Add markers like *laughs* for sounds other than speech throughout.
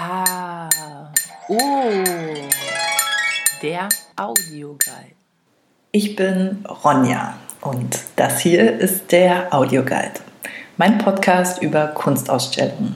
Ah, oh, der Audioguide. Ich bin Ronja und das hier ist der Audioguide, mein Podcast über Kunstausstellungen.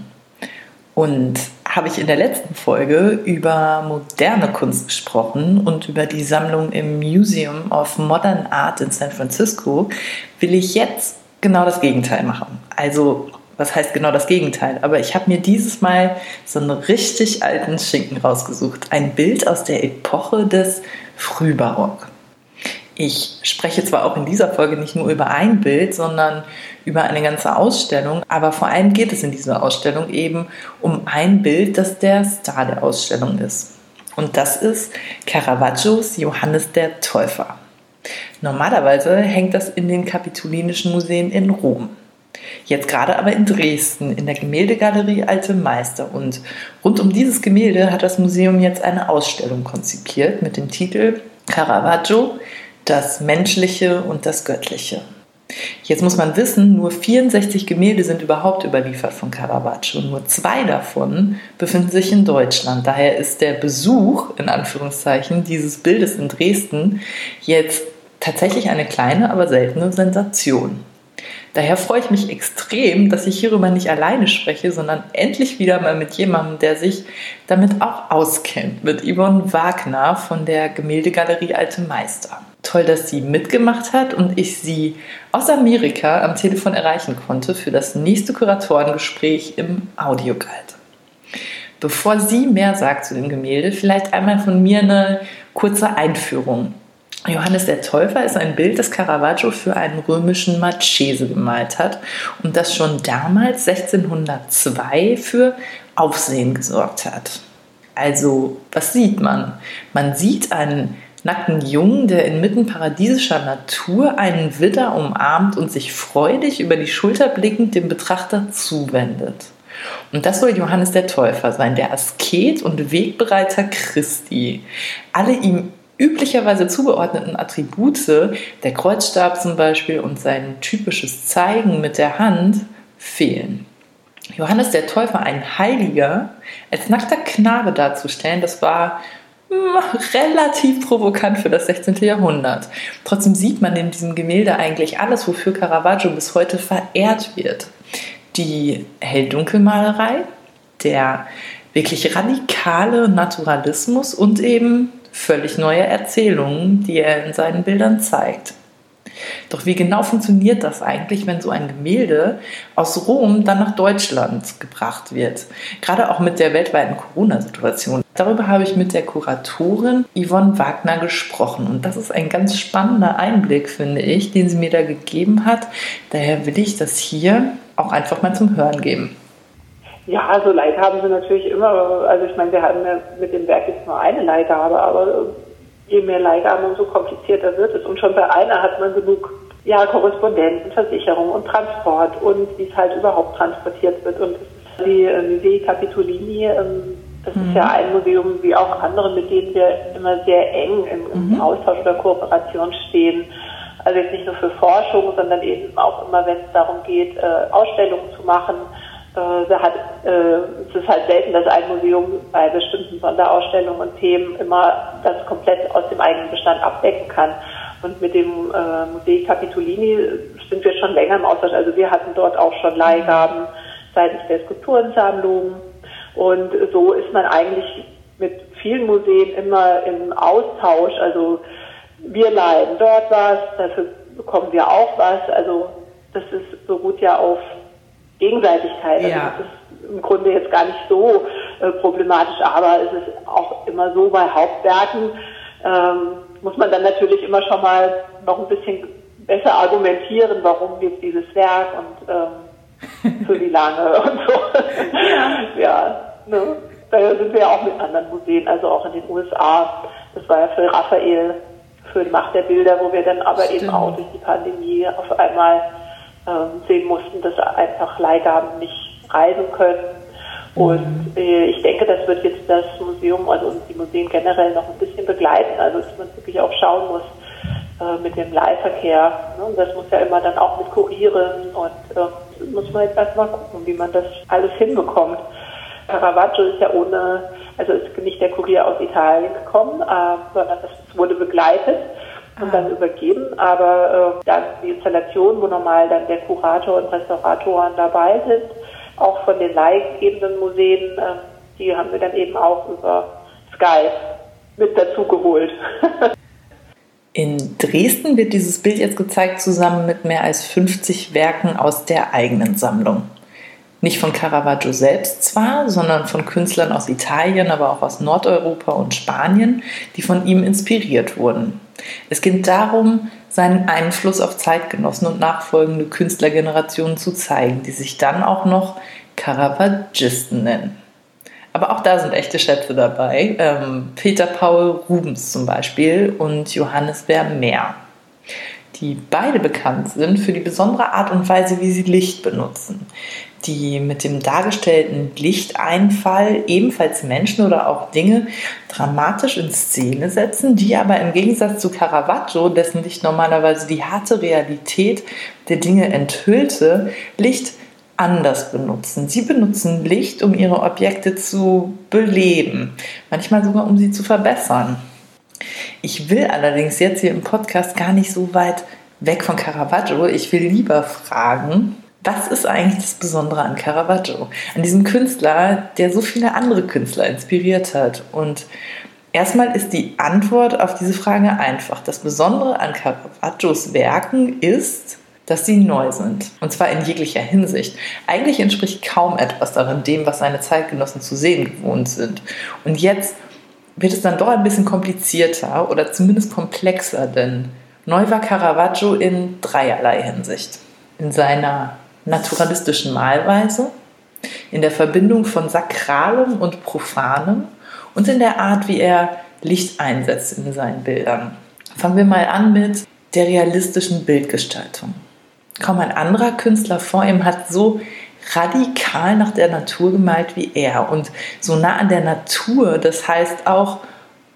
Und habe ich in der letzten Folge über moderne Kunst gesprochen und über die Sammlung im Museum of Modern Art in San Francisco, will ich jetzt genau das Gegenteil machen. Also was heißt genau das Gegenteil? Aber ich habe mir dieses Mal so einen richtig alten Schinken rausgesucht. Ein Bild aus der Epoche des Frühbarock. Ich spreche zwar auch in dieser Folge nicht nur über ein Bild, sondern über eine ganze Ausstellung, aber vor allem geht es in dieser Ausstellung eben um ein Bild, das der Star der Ausstellung ist. Und das ist Caravaggios Johannes der Täufer. Normalerweise hängt das in den Kapitolinischen Museen in Rom. Jetzt gerade aber in Dresden in der Gemäldegalerie Alte Meister. Und rund um dieses Gemälde hat das Museum jetzt eine Ausstellung konzipiert mit dem Titel Caravaggio, das Menschliche und das Göttliche. Jetzt muss man wissen, nur 64 Gemälde sind überhaupt überliefert von Caravaggio. Nur zwei davon befinden sich in Deutschland. Daher ist der Besuch, in Anführungszeichen, dieses Bildes in Dresden jetzt tatsächlich eine kleine, aber seltene Sensation. Daher freue ich mich extrem, dass ich hierüber nicht alleine spreche, sondern endlich wieder mal mit jemandem, der sich damit auch auskennt, mit Yvonne Wagner von der Gemäldegalerie Alte Meister. Toll, dass sie mitgemacht hat und ich sie aus Amerika am Telefon erreichen konnte für das nächste Kuratorengespräch im Audioguide. Bevor sie mehr sagt zu dem Gemälde, vielleicht einmal von mir eine kurze Einführung. Johannes der Täufer ist ein Bild, das Caravaggio für einen römischen Marchese gemalt hat und das schon damals 1602 für Aufsehen gesorgt hat. Also, was sieht man? Man sieht einen nackten Jungen, der inmitten paradiesischer Natur einen Widder umarmt und sich freudig über die Schulter blickend dem Betrachter zuwendet. Und das soll Johannes der Täufer sein, der Asket und Wegbereiter Christi. Alle ihm üblicherweise zugeordneten Attribute, der Kreuzstab zum Beispiel und sein typisches Zeigen mit der Hand, fehlen. Johannes der Täufer, ein Heiliger, als nackter Knabe darzustellen, das war hm, relativ provokant für das 16. Jahrhundert. Trotzdem sieht man in diesem Gemälde eigentlich alles, wofür Caravaggio bis heute verehrt wird. Die Hell-Dunkel-Malerei, der wirklich radikale Naturalismus und eben völlig neue Erzählungen, die er in seinen Bildern zeigt. Doch wie genau funktioniert das eigentlich, wenn so ein Gemälde aus Rom dann nach Deutschland gebracht wird? Gerade auch mit der weltweiten Corona-Situation. Darüber habe ich mit der Kuratorin Yvonne Wagner gesprochen. Und das ist ein ganz spannender Einblick, finde ich, den sie mir da gegeben hat. Daher will ich das hier auch einfach mal zum Hören geben. Ja, also Leid haben sie natürlich immer. Also ich meine, wir haben ja mit dem Werk jetzt nur eine Leihgabe, aber je mehr Leihgaben, umso komplizierter wird es. Und schon bei einer hat man genug ja, Korrespondenten, Versicherung und Transport und wie es halt überhaupt transportiert wird. Und die äh, Musei Capitolini, ähm, das mhm. ist ja ein Museum wie auch andere, mit denen wir immer sehr eng im, mhm. Austausch oder Kooperation stehen. Also jetzt nicht nur für Forschung, sondern eben auch immer, wenn es darum geht, äh, Ausstellungen zu machen äh, hat, äh, es ist halt selten, dass ein Museum bei bestimmten Sonderausstellungen und Themen immer das komplett aus dem eigenen Bestand abdecken kann. Und mit dem äh, Musei Capitolini sind wir schon länger im Austausch. Also wir hatten dort auch schon Leihgaben seitens der Skulpturensammlung. Und so ist man eigentlich mit vielen Museen immer im Austausch. Also wir leihen dort was, dafür bekommen wir auch was. Also das ist, beruht ja auf Gegenseitigkeit. Also ja. das ist im Grunde jetzt gar nicht so äh, problematisch, aber es ist auch immer so bei Hauptwerken, ähm, muss man dann natürlich immer schon mal noch ein bisschen besser argumentieren, warum jetzt dieses Werk und ähm, *laughs* für wie lange und so. ja, ne? da sind wir ja auch mit anderen Museen, also auch in den USA. Das war ja für Raphael, für die Macht der Bilder, wo wir dann aber Stimmt. eben auch durch die Pandemie auf einmal sehen mussten, dass einfach Leihgaben nicht reisen können. Und äh, ich denke, das wird jetzt das Museum, also die Museen generell noch ein bisschen begleiten. Also dass man wirklich auch schauen muss äh, mit dem Leihverkehr. Ne? Und das muss ja immer dann auch mit kurieren und äh, muss man jetzt erstmal gucken, wie man das alles hinbekommt. Caravaggio ist ja ohne, also ist nicht der Kurier aus Italien gekommen, äh, sondern es wurde begleitet und dann übergeben. Aber äh, dann die Installation, wo normal dann der Kurator und Restauratoren dabei sind, auch von den leihgebenden Museen, äh, die haben wir dann eben auch über Skype mit dazu geholt. *laughs* In Dresden wird dieses Bild jetzt gezeigt, zusammen mit mehr als 50 Werken aus der eigenen Sammlung. Nicht von Caravaggio selbst zwar, sondern von Künstlern aus Italien, aber auch aus Nordeuropa und Spanien, die von ihm inspiriert wurden. Es geht darum, seinen Einfluss auf Zeitgenossen und nachfolgende Künstlergenerationen zu zeigen, die sich dann auch noch Caravaggisten nennen. Aber auch da sind echte Schätze dabei. Ähm, Peter Paul Rubens zum Beispiel und Johannes Vermeer, die beide bekannt sind für die besondere Art und Weise, wie sie Licht benutzen. Die mit dem dargestellten Lichteinfall ebenfalls Menschen oder auch Dinge dramatisch in Szene setzen, die aber im Gegensatz zu Caravaggio, dessen Licht normalerweise die harte Realität der Dinge enthüllte, Licht anders benutzen. Sie benutzen Licht, um ihre Objekte zu beleben, manchmal sogar um sie zu verbessern. Ich will allerdings jetzt hier im Podcast gar nicht so weit weg von Caravaggio. Ich will lieber fragen, was ist eigentlich das Besondere an Caravaggio? An diesem Künstler, der so viele andere Künstler inspiriert hat. Und erstmal ist die Antwort auf diese Frage einfach. Das Besondere an Caravaggios Werken ist, dass sie neu sind. Und zwar in jeglicher Hinsicht. Eigentlich entspricht kaum etwas darin dem, was seine Zeitgenossen zu sehen gewohnt sind. Und jetzt wird es dann doch ein bisschen komplizierter oder zumindest komplexer, denn neu war Caravaggio in dreierlei Hinsicht. In seiner naturalistischen Malweise, in der Verbindung von Sakralem und Profanem und in der Art, wie er Licht einsetzt in seinen Bildern. Fangen wir mal an mit der realistischen Bildgestaltung. Kaum ein anderer Künstler vor ihm hat so radikal nach der Natur gemalt wie er und so nah an der Natur, das heißt auch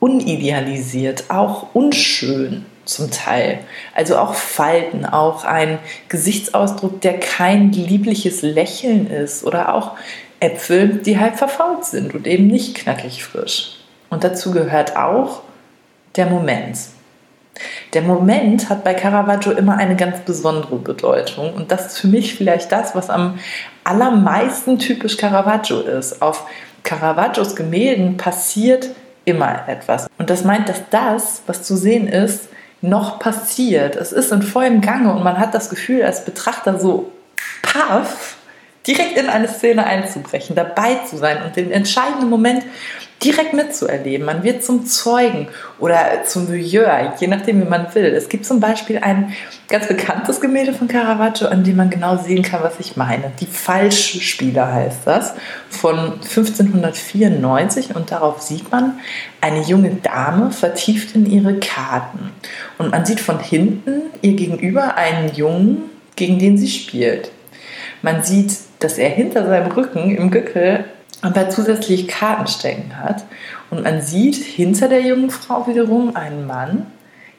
unidealisiert, auch unschön zum Teil. Also auch Falten, auch ein Gesichtsausdruck, der kein liebliches Lächeln ist oder auch Äpfel, die halb verfault sind und eben nicht knackig frisch. Und dazu gehört auch der Moment. Der Moment hat bei Caravaggio immer eine ganz besondere Bedeutung und das ist für mich vielleicht das, was am allermeisten typisch Caravaggio ist. Auf Caravaggios Gemälden passiert immer etwas und das meint, dass das, was zu sehen ist, noch passiert. Es ist in vollem Gange und man hat das Gefühl als Betrachter so paff direkt in eine Szene einzubrechen, dabei zu sein und den entscheidenden Moment direkt mitzuerleben. Man wird zum Zeugen oder zum Voyeur, je nachdem, wie man will. Es gibt zum Beispiel ein ganz bekanntes Gemälde von Caravaggio, an dem man genau sehen kann, was ich meine. Die Falschspieler heißt das, von 1594 und darauf sieht man eine junge Dame vertieft in ihre Karten. Und man sieht von hinten ihr gegenüber einen Jungen, gegen den sie spielt. Man sieht, dass er hinter seinem Rücken im Gückel aber zusätzlich Karten stecken hat. Und man sieht hinter der jungen Frau wiederum einen Mann,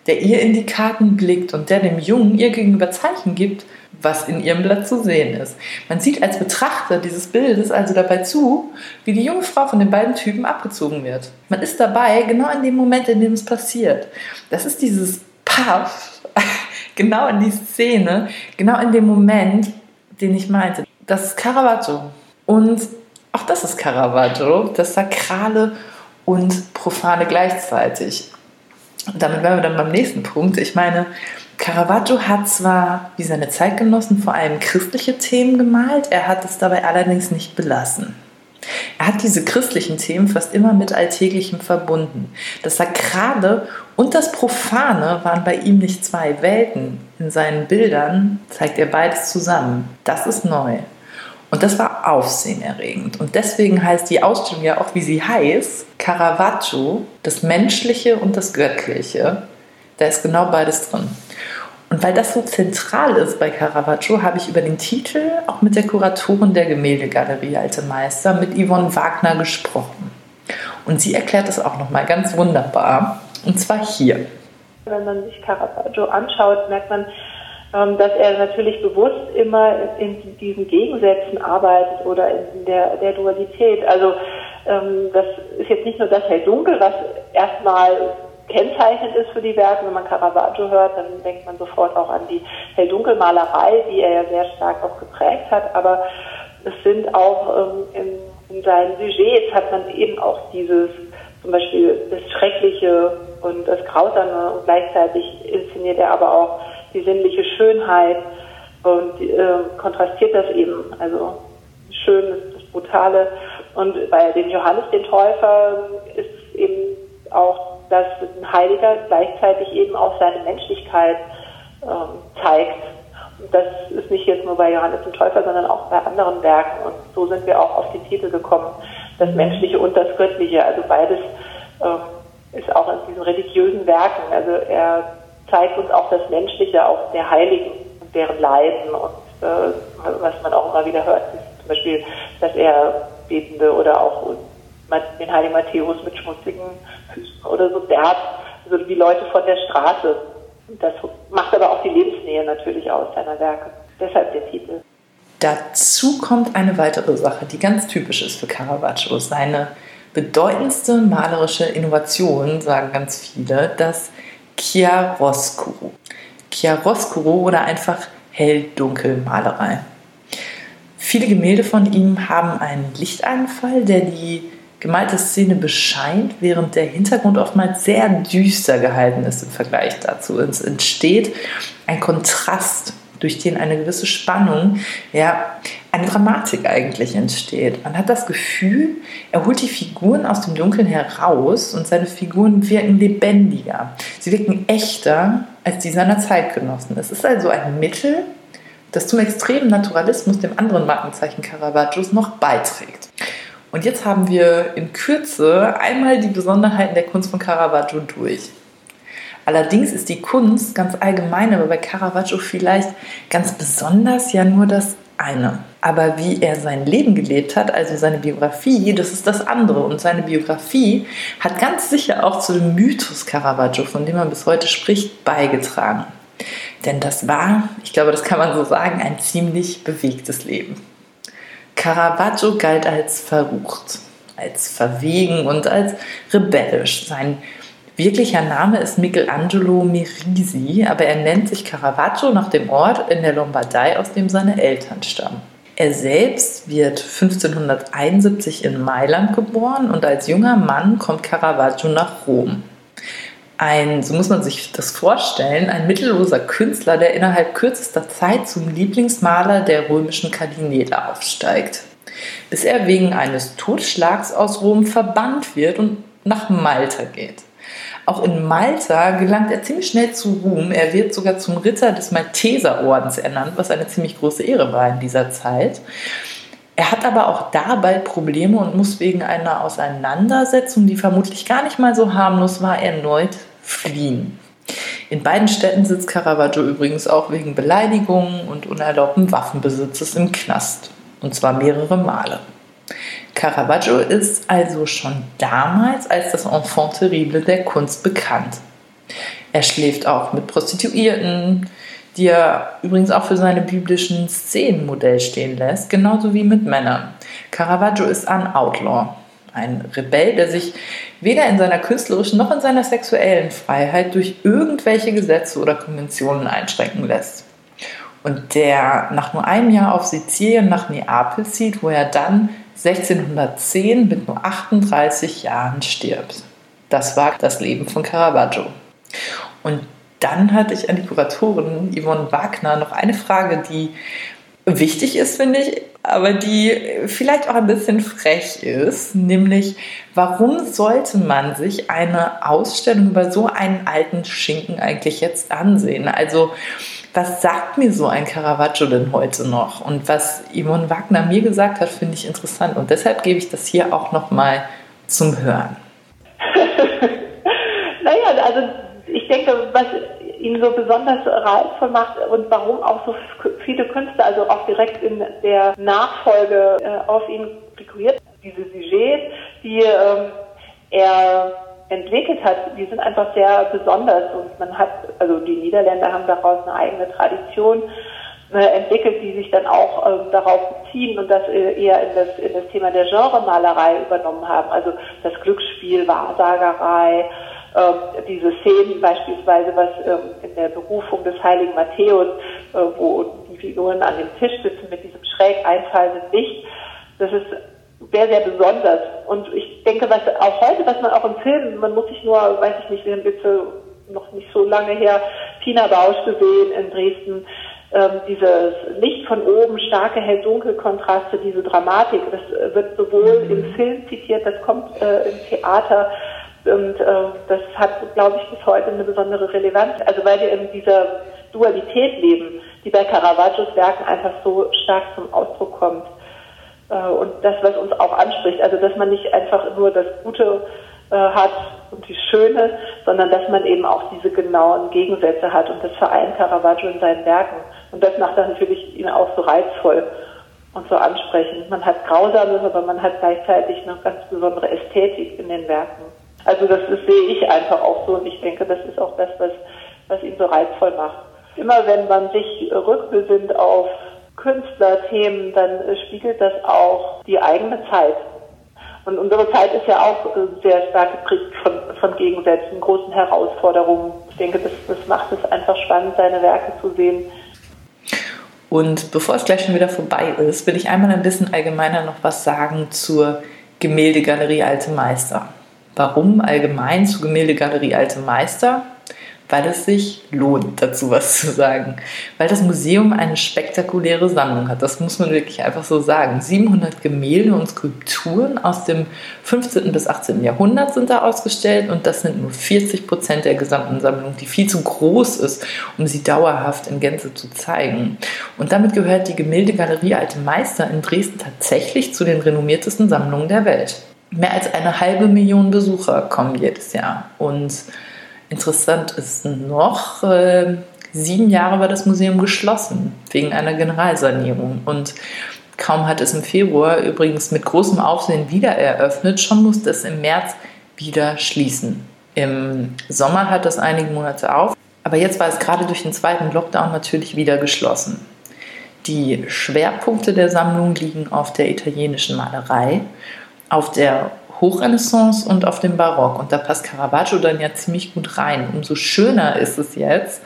der ihr in die Karten blickt und der dem Jungen ihr gegenüber Zeichen gibt, was in ihrem Blatt zu sehen ist. Man sieht als Betrachter dieses Bildes also dabei zu, wie die junge Frau von den beiden Typen abgezogen wird. Man ist dabei genau in dem Moment, in dem es passiert. Das ist dieses Paff, *laughs* genau in die Szene, genau in dem Moment, den ich meinte. Das ist Caravaggio. Und auch das ist Caravaggio, das Sakrale und Profane gleichzeitig. Und damit wären wir dann beim nächsten Punkt. Ich meine, Caravaggio hat zwar wie seine Zeitgenossen vor allem christliche Themen gemalt, er hat es dabei allerdings nicht belassen. Er hat diese christlichen Themen fast immer mit Alltäglichem verbunden. Das Sakrale und das Profane waren bei ihm nicht zwei Welten. In seinen Bildern zeigt er beides zusammen. Das ist neu. Und das war aufsehenerregend. Und deswegen heißt die Ausstellung ja auch, wie sie heißt, Caravaggio, das Menschliche und das Göttliche. Da ist genau beides drin. Und weil das so zentral ist bei Caravaggio, habe ich über den Titel auch mit der Kuratorin der Gemäldegalerie Alte Meister, mit Yvonne Wagner, gesprochen. Und sie erklärt es auch nochmal ganz wunderbar. Und zwar hier. Wenn man sich Caravaggio anschaut, merkt man, ähm, dass er natürlich bewusst immer in diesen Gegensätzen arbeitet oder in der, der Dualität. Also ähm, das ist jetzt nicht nur das Hell-Dunkel, was erstmal kennzeichnend ist für die Werke. Wenn man Caravaggio hört, dann denkt man sofort auch an die Hell-Dunkel-Malerei, die er ja sehr stark auch geprägt hat. Aber es sind auch ähm, in, in seinen Sujets hat man eben auch dieses, zum Beispiel das Schreckliche und das Grausame und gleichzeitig inszeniert er aber auch die sinnliche Schönheit und äh, kontrastiert das eben. Also schön ist das Brutale. Und bei dem Johannes den Täufer ist eben auch, dass ein Heiliger gleichzeitig eben auch seine Menschlichkeit ähm, zeigt. Und das ist nicht jetzt nur bei Johannes dem Täufer, sondern auch bei anderen Werken. Und so sind wir auch auf den Titel gekommen, das Menschliche und das Göttliche. Also beides ähm, ist auch in diesen religiösen Werken. Also er zeigt uns auch das Menschliche, auch der Heiligen und deren Leiden und äh, was man auch immer wieder hört, ist zum Beispiel, dass er Betende oder auch den Heiligen Matthäus mit schmutzigen Füßen oder so derb, also die Leute von der Straße. Das macht aber auch die Lebensnähe natürlich aus seiner Werke. Deshalb der Titel. Dazu kommt eine weitere Sache, die ganz typisch ist für Caravaggio. Seine bedeutendste malerische Innovation, sagen ganz viele, das Chiaroscuro. Chiaroscuro oder einfach Hell-Dunkel-Malerei. Viele Gemälde von ihm haben einen Lichteinfall, der die gemalte Szene bescheint, während der Hintergrund oftmals sehr düster gehalten ist im Vergleich dazu. Es entsteht ein Kontrast durch den eine gewisse Spannung, ja, eine Dramatik eigentlich entsteht. Man hat das Gefühl, er holt die Figuren aus dem Dunkeln heraus und seine Figuren wirken lebendiger. Sie wirken echter als die seiner Zeitgenossen. Es ist also ein Mittel, das zum extremen Naturalismus, dem anderen Markenzeichen Caravaggios, noch beiträgt. Und jetzt haben wir in Kürze einmal die Besonderheiten der Kunst von Caravaggio durch. Allerdings ist die Kunst ganz allgemein, aber bei Caravaggio vielleicht ganz besonders ja nur das eine. Aber wie er sein Leben gelebt hat, also seine Biografie, das ist das andere. Und seine Biografie hat ganz sicher auch zu dem Mythos Caravaggio, von dem man bis heute spricht, beigetragen. Denn das war, ich glaube, das kann man so sagen, ein ziemlich bewegtes Leben. Caravaggio galt als verrucht, als verwegen und als rebellisch. Sein Wirklicher Name ist Michelangelo Merisi, aber er nennt sich Caravaggio nach dem Ort in der Lombardei, aus dem seine Eltern stammen. Er selbst wird 1571 in Mailand geboren und als junger Mann kommt Caravaggio nach Rom. Ein, so muss man sich das vorstellen, ein mittelloser Künstler, der innerhalb kürzester Zeit zum Lieblingsmaler der römischen Kardinäle aufsteigt. Bis er wegen eines Totschlags aus Rom verbannt wird und nach Malta geht. Auch in Malta gelangt er ziemlich schnell zu Ruhm. Er wird sogar zum Ritter des Malteserordens ernannt, was eine ziemlich große Ehre war in dieser Zeit. Er hat aber auch da bald Probleme und muss wegen einer Auseinandersetzung, die vermutlich gar nicht mal so harmlos war, erneut fliehen. In beiden Städten sitzt Caravaggio übrigens auch wegen Beleidigungen und unerlaubten Waffenbesitzes im Knast. Und zwar mehrere Male. Caravaggio ist also schon damals als das Enfant terrible der Kunst bekannt. Er schläft auch mit Prostituierten, die er übrigens auch für seine biblischen Szenen Modell stehen lässt, genauso wie mit Männern. Caravaggio ist ein Outlaw, ein Rebell, der sich weder in seiner künstlerischen noch in seiner sexuellen Freiheit durch irgendwelche Gesetze oder Konventionen einschränken lässt. Und der nach nur einem Jahr auf Sizilien nach Neapel zieht, wo er dann 1610 mit nur 38 Jahren stirbt. Das war das Leben von Caravaggio. Und dann hatte ich an die Kuratorin Yvonne Wagner noch eine Frage, die wichtig ist, finde ich, aber die vielleicht auch ein bisschen frech ist, nämlich warum sollte man sich eine Ausstellung über so einen alten Schinken eigentlich jetzt ansehen? Also was sagt mir so ein Caravaggio denn heute noch? Und was Yvonne Wagner mir gesagt hat, finde ich interessant. Und deshalb gebe ich das hier auch nochmal zum Hören. *laughs* naja, also ich denke, was ihn so besonders reizvoll macht und warum auch so viele Künstler, also auch direkt in der Nachfolge äh, auf ihn figuriert, diese Sujets, die ähm, er entwickelt hat, die sind einfach sehr besonders und man hat, also die Niederländer haben daraus eine eigene Tradition äh, entwickelt, die sich dann auch äh, darauf beziehen und das äh, eher in das, in das Thema der Genremalerei übernommen haben. Also das Glücksspiel, Wahrsagerei, ähm, diese Szenen beispielsweise, was ähm, in der Berufung des heiligen Matthäus, äh, wo die Figuren an dem Tisch sitzen mit diesem schräg einfallenden Licht, das ist sehr, sehr besonders. Und ich denke, was auch heute, was man auch im Film, man muss sich nur, weiß ich nicht, wir haben jetzt noch nicht so lange her Pina Bausch gesehen in Dresden, ähm, dieses Licht von oben, starke Hell-Dunkel-Kontraste, diese Dramatik, das wird sowohl mhm. im Film zitiert, das kommt äh, im Theater und äh, das hat, glaube ich, bis heute eine besondere Relevanz. Also weil wir in dieser Dualität leben, die bei Caravaggios Werken einfach so stark zum Ausdruck kommt. Äh, und das, was uns auch anspricht, also dass man nicht einfach nur das Gute äh, hat und die Schöne, sondern dass man eben auch diese genauen Gegensätze hat. Und das vereint Caravaggio in seinen Werken. Und das macht dann natürlich ihn auch so reizvoll und so ansprechend. Man hat Grausames, aber man hat gleichzeitig eine ganz besondere Ästhetik in den Werken. Also das, das sehe ich einfach auch so und ich denke, das ist auch das, was, was ihn so reizvoll macht. Immer wenn man sich rückbesinnt auf Künstlerthemen, dann spiegelt das auch die eigene Zeit. Und unsere Zeit ist ja auch äh, sehr stark geprägt von, von Gegensätzen, großen Herausforderungen. Ich denke, das, das macht es einfach spannend, seine Werke zu sehen. Und bevor es gleich schon wieder vorbei ist, will ich einmal ein bisschen allgemeiner noch was sagen zur Gemäldegalerie Alte Meister. Warum allgemein zur Gemäldegalerie Alte Meister? Weil es sich lohnt, dazu was zu sagen. Weil das Museum eine spektakuläre Sammlung hat. Das muss man wirklich einfach so sagen. 700 Gemälde und Skulpturen aus dem 15. bis 18. Jahrhundert sind da ausgestellt und das sind nur 40 Prozent der gesamten Sammlung, die viel zu groß ist, um sie dauerhaft in Gänze zu zeigen. Und damit gehört die Gemäldegalerie Alte Meister in Dresden tatsächlich zu den renommiertesten Sammlungen der Welt. Mehr als eine halbe Million Besucher kommen jedes Jahr und Interessant ist noch, äh, sieben Jahre war das Museum geschlossen wegen einer Generalsanierung und kaum hat es im Februar übrigens mit großem Aufsehen wieder eröffnet, schon musste es im März wieder schließen. Im Sommer hat es einige Monate auf, aber jetzt war es gerade durch den zweiten Lockdown natürlich wieder geschlossen. Die Schwerpunkte der Sammlung liegen auf der italienischen Malerei, auf der Hochrenaissance und auf dem Barock. Und da passt Caravaggio dann ja ziemlich gut rein. Umso schöner ist es jetzt,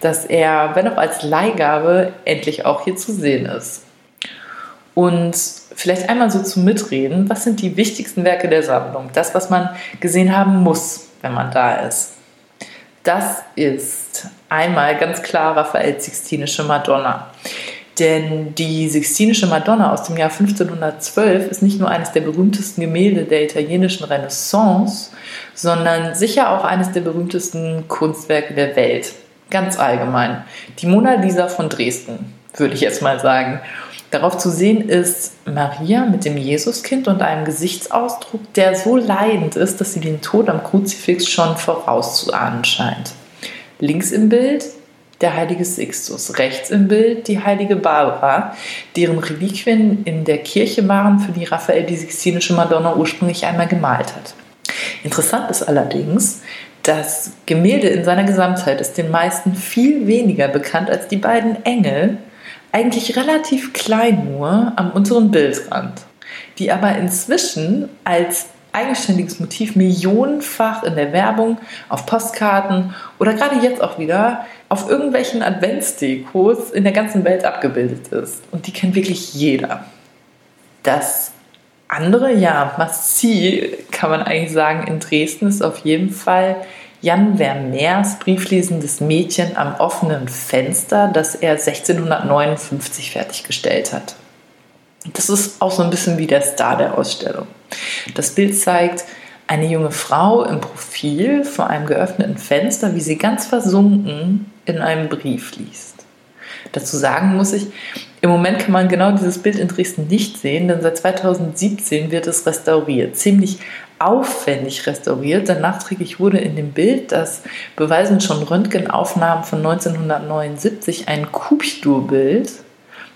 dass er, wenn auch als Leihgabe, endlich auch hier zu sehen ist. Und vielleicht einmal so zum Mitreden, was sind die wichtigsten Werke der Sammlung? Das, was man gesehen haben muss, wenn man da ist. Das ist einmal ganz klar Raphaels Sixtinische Madonna. Denn die Sixtinische Madonna aus dem Jahr 1512 ist nicht nur eines der berühmtesten Gemälde der italienischen Renaissance, sondern sicher auch eines der berühmtesten Kunstwerke der Welt. Ganz allgemein. Die Mona Lisa von Dresden, würde ich jetzt mal sagen. Darauf zu sehen ist Maria mit dem Jesuskind und einem Gesichtsausdruck, der so leidend ist, dass sie den Tod am Kruzifix schon vorauszuahnen scheint. Links im Bild der heilige Sixtus, rechts im Bild die heilige Barbara, deren Reliquien in der Kirche waren, für die Raphael die Sixtinische Madonna ursprünglich einmal gemalt hat. Interessant ist allerdings, das Gemälde in seiner Gesamtheit ist den meisten viel weniger bekannt als die beiden Engel, eigentlich relativ klein nur am unteren Bildrand, die aber inzwischen als eigenständiges Motiv millionenfach in der Werbung, auf Postkarten oder gerade jetzt auch wieder auf irgendwelchen Adventsdekos in der ganzen Welt abgebildet ist. Und die kennt wirklich jeder. Das andere, ja, Massi, kann man eigentlich sagen, in Dresden ist auf jeden Fall Jan Vermeers brieflesendes Mädchen am offenen Fenster, das er 1659 fertiggestellt hat. Das ist auch so ein bisschen wie der Star der Ausstellung. Das Bild zeigt eine junge Frau im Profil vor einem geöffneten Fenster, wie sie ganz versunken in einem Brief liest. Dazu sagen muss ich, im Moment kann man genau dieses Bild in Dresden nicht sehen, denn seit 2017 wird es restauriert. Ziemlich aufwendig restauriert, denn nachträglich wurde in dem Bild, das beweisen schon Röntgenaufnahmen von 1979, ein Kubchtur-Bild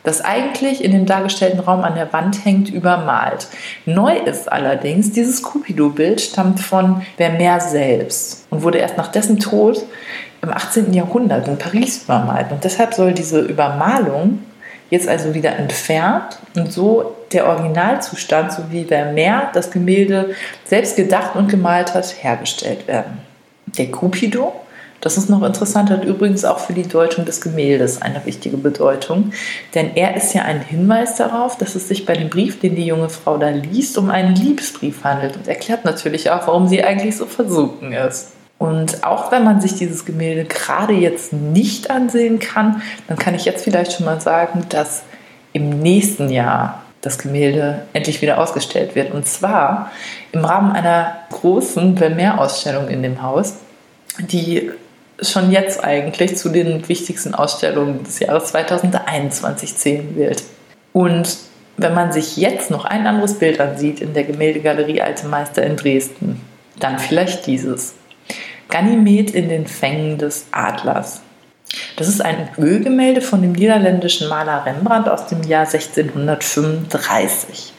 das eigentlich in dem dargestellten Raum an der Wand hängt, übermalt. Neu ist allerdings, dieses Cupido-Bild stammt von Vermeer selbst und wurde erst nach dessen Tod im 18. Jahrhundert in Paris übermalt. Und deshalb soll diese Übermalung jetzt also wieder entfernt und so der Originalzustand, so wie Vermeer das Gemälde selbst gedacht und gemalt hat, hergestellt werden. Der Cupido das ist noch interessant, hat übrigens auch für die Deutung des Gemäldes eine wichtige Bedeutung, denn er ist ja ein Hinweis darauf, dass es sich bei dem Brief, den die junge Frau da liest, um einen Liebesbrief handelt und erklärt natürlich auch, warum sie eigentlich so versunken ist. Und auch wenn man sich dieses Gemälde gerade jetzt nicht ansehen kann, dann kann ich jetzt vielleicht schon mal sagen, dass im nächsten Jahr das Gemälde endlich wieder ausgestellt wird. Und zwar im Rahmen einer großen Vermeer-Ausstellung in dem Haus, die schon jetzt eigentlich zu den wichtigsten Ausstellungen des Jahres 2021 zählen wird. Und wenn man sich jetzt noch ein anderes Bild ansieht in der Gemäldegalerie Alte Meister in Dresden, dann vielleicht dieses. Ganymed in den Fängen des Adlers. Das ist ein Ölgemälde von dem niederländischen Maler Rembrandt aus dem Jahr 1635,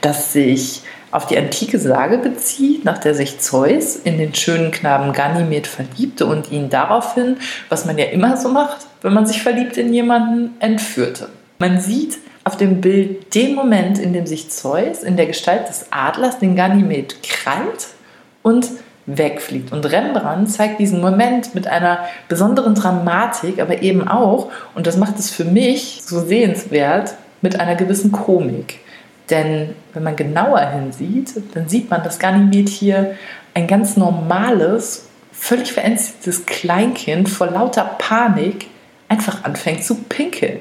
das sich auf die antike Sage bezieht, nach der sich Zeus in den schönen Knaben Ganymed verliebte und ihn daraufhin, was man ja immer so macht, wenn man sich verliebt in jemanden, entführte. Man sieht auf dem Bild den Moment, in dem sich Zeus in der Gestalt des Adlers den Ganymed krallt und wegfliegt. Und Rembrandt zeigt diesen Moment mit einer besonderen Dramatik, aber eben auch, und das macht es für mich so sehenswert, mit einer gewissen Komik. Denn wenn man genauer hinsieht, dann sieht man, dass Ganymed hier ein ganz normales, völlig verängstigtes Kleinkind vor lauter Panik einfach anfängt zu pinkeln.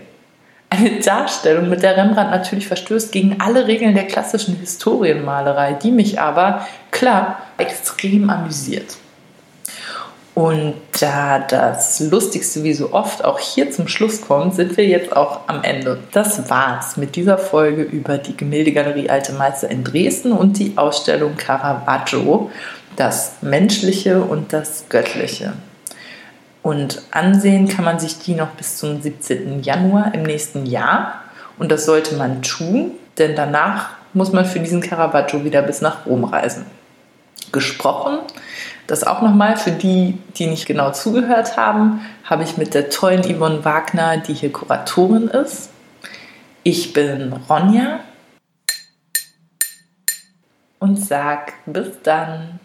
Eine Darstellung, mit der Rembrandt natürlich verstößt gegen alle Regeln der klassischen Historienmalerei, die mich aber, klar, extrem amüsiert. Und da das Lustigste wie so oft auch hier zum Schluss kommt, sind wir jetzt auch am Ende. Das war's mit dieser Folge über die Gemäldegalerie Alte Meister in Dresden und die Ausstellung Caravaggio, das Menschliche und das Göttliche. Und ansehen kann man sich die noch bis zum 17. Januar im nächsten Jahr. Und das sollte man tun, denn danach muss man für diesen Caravaggio wieder bis nach Rom reisen. Gesprochen das auch nochmal für die, die nicht genau zugehört haben, habe ich mit der tollen Yvonne Wagner, die hier Kuratorin ist. Ich bin Ronja und sag bis dann.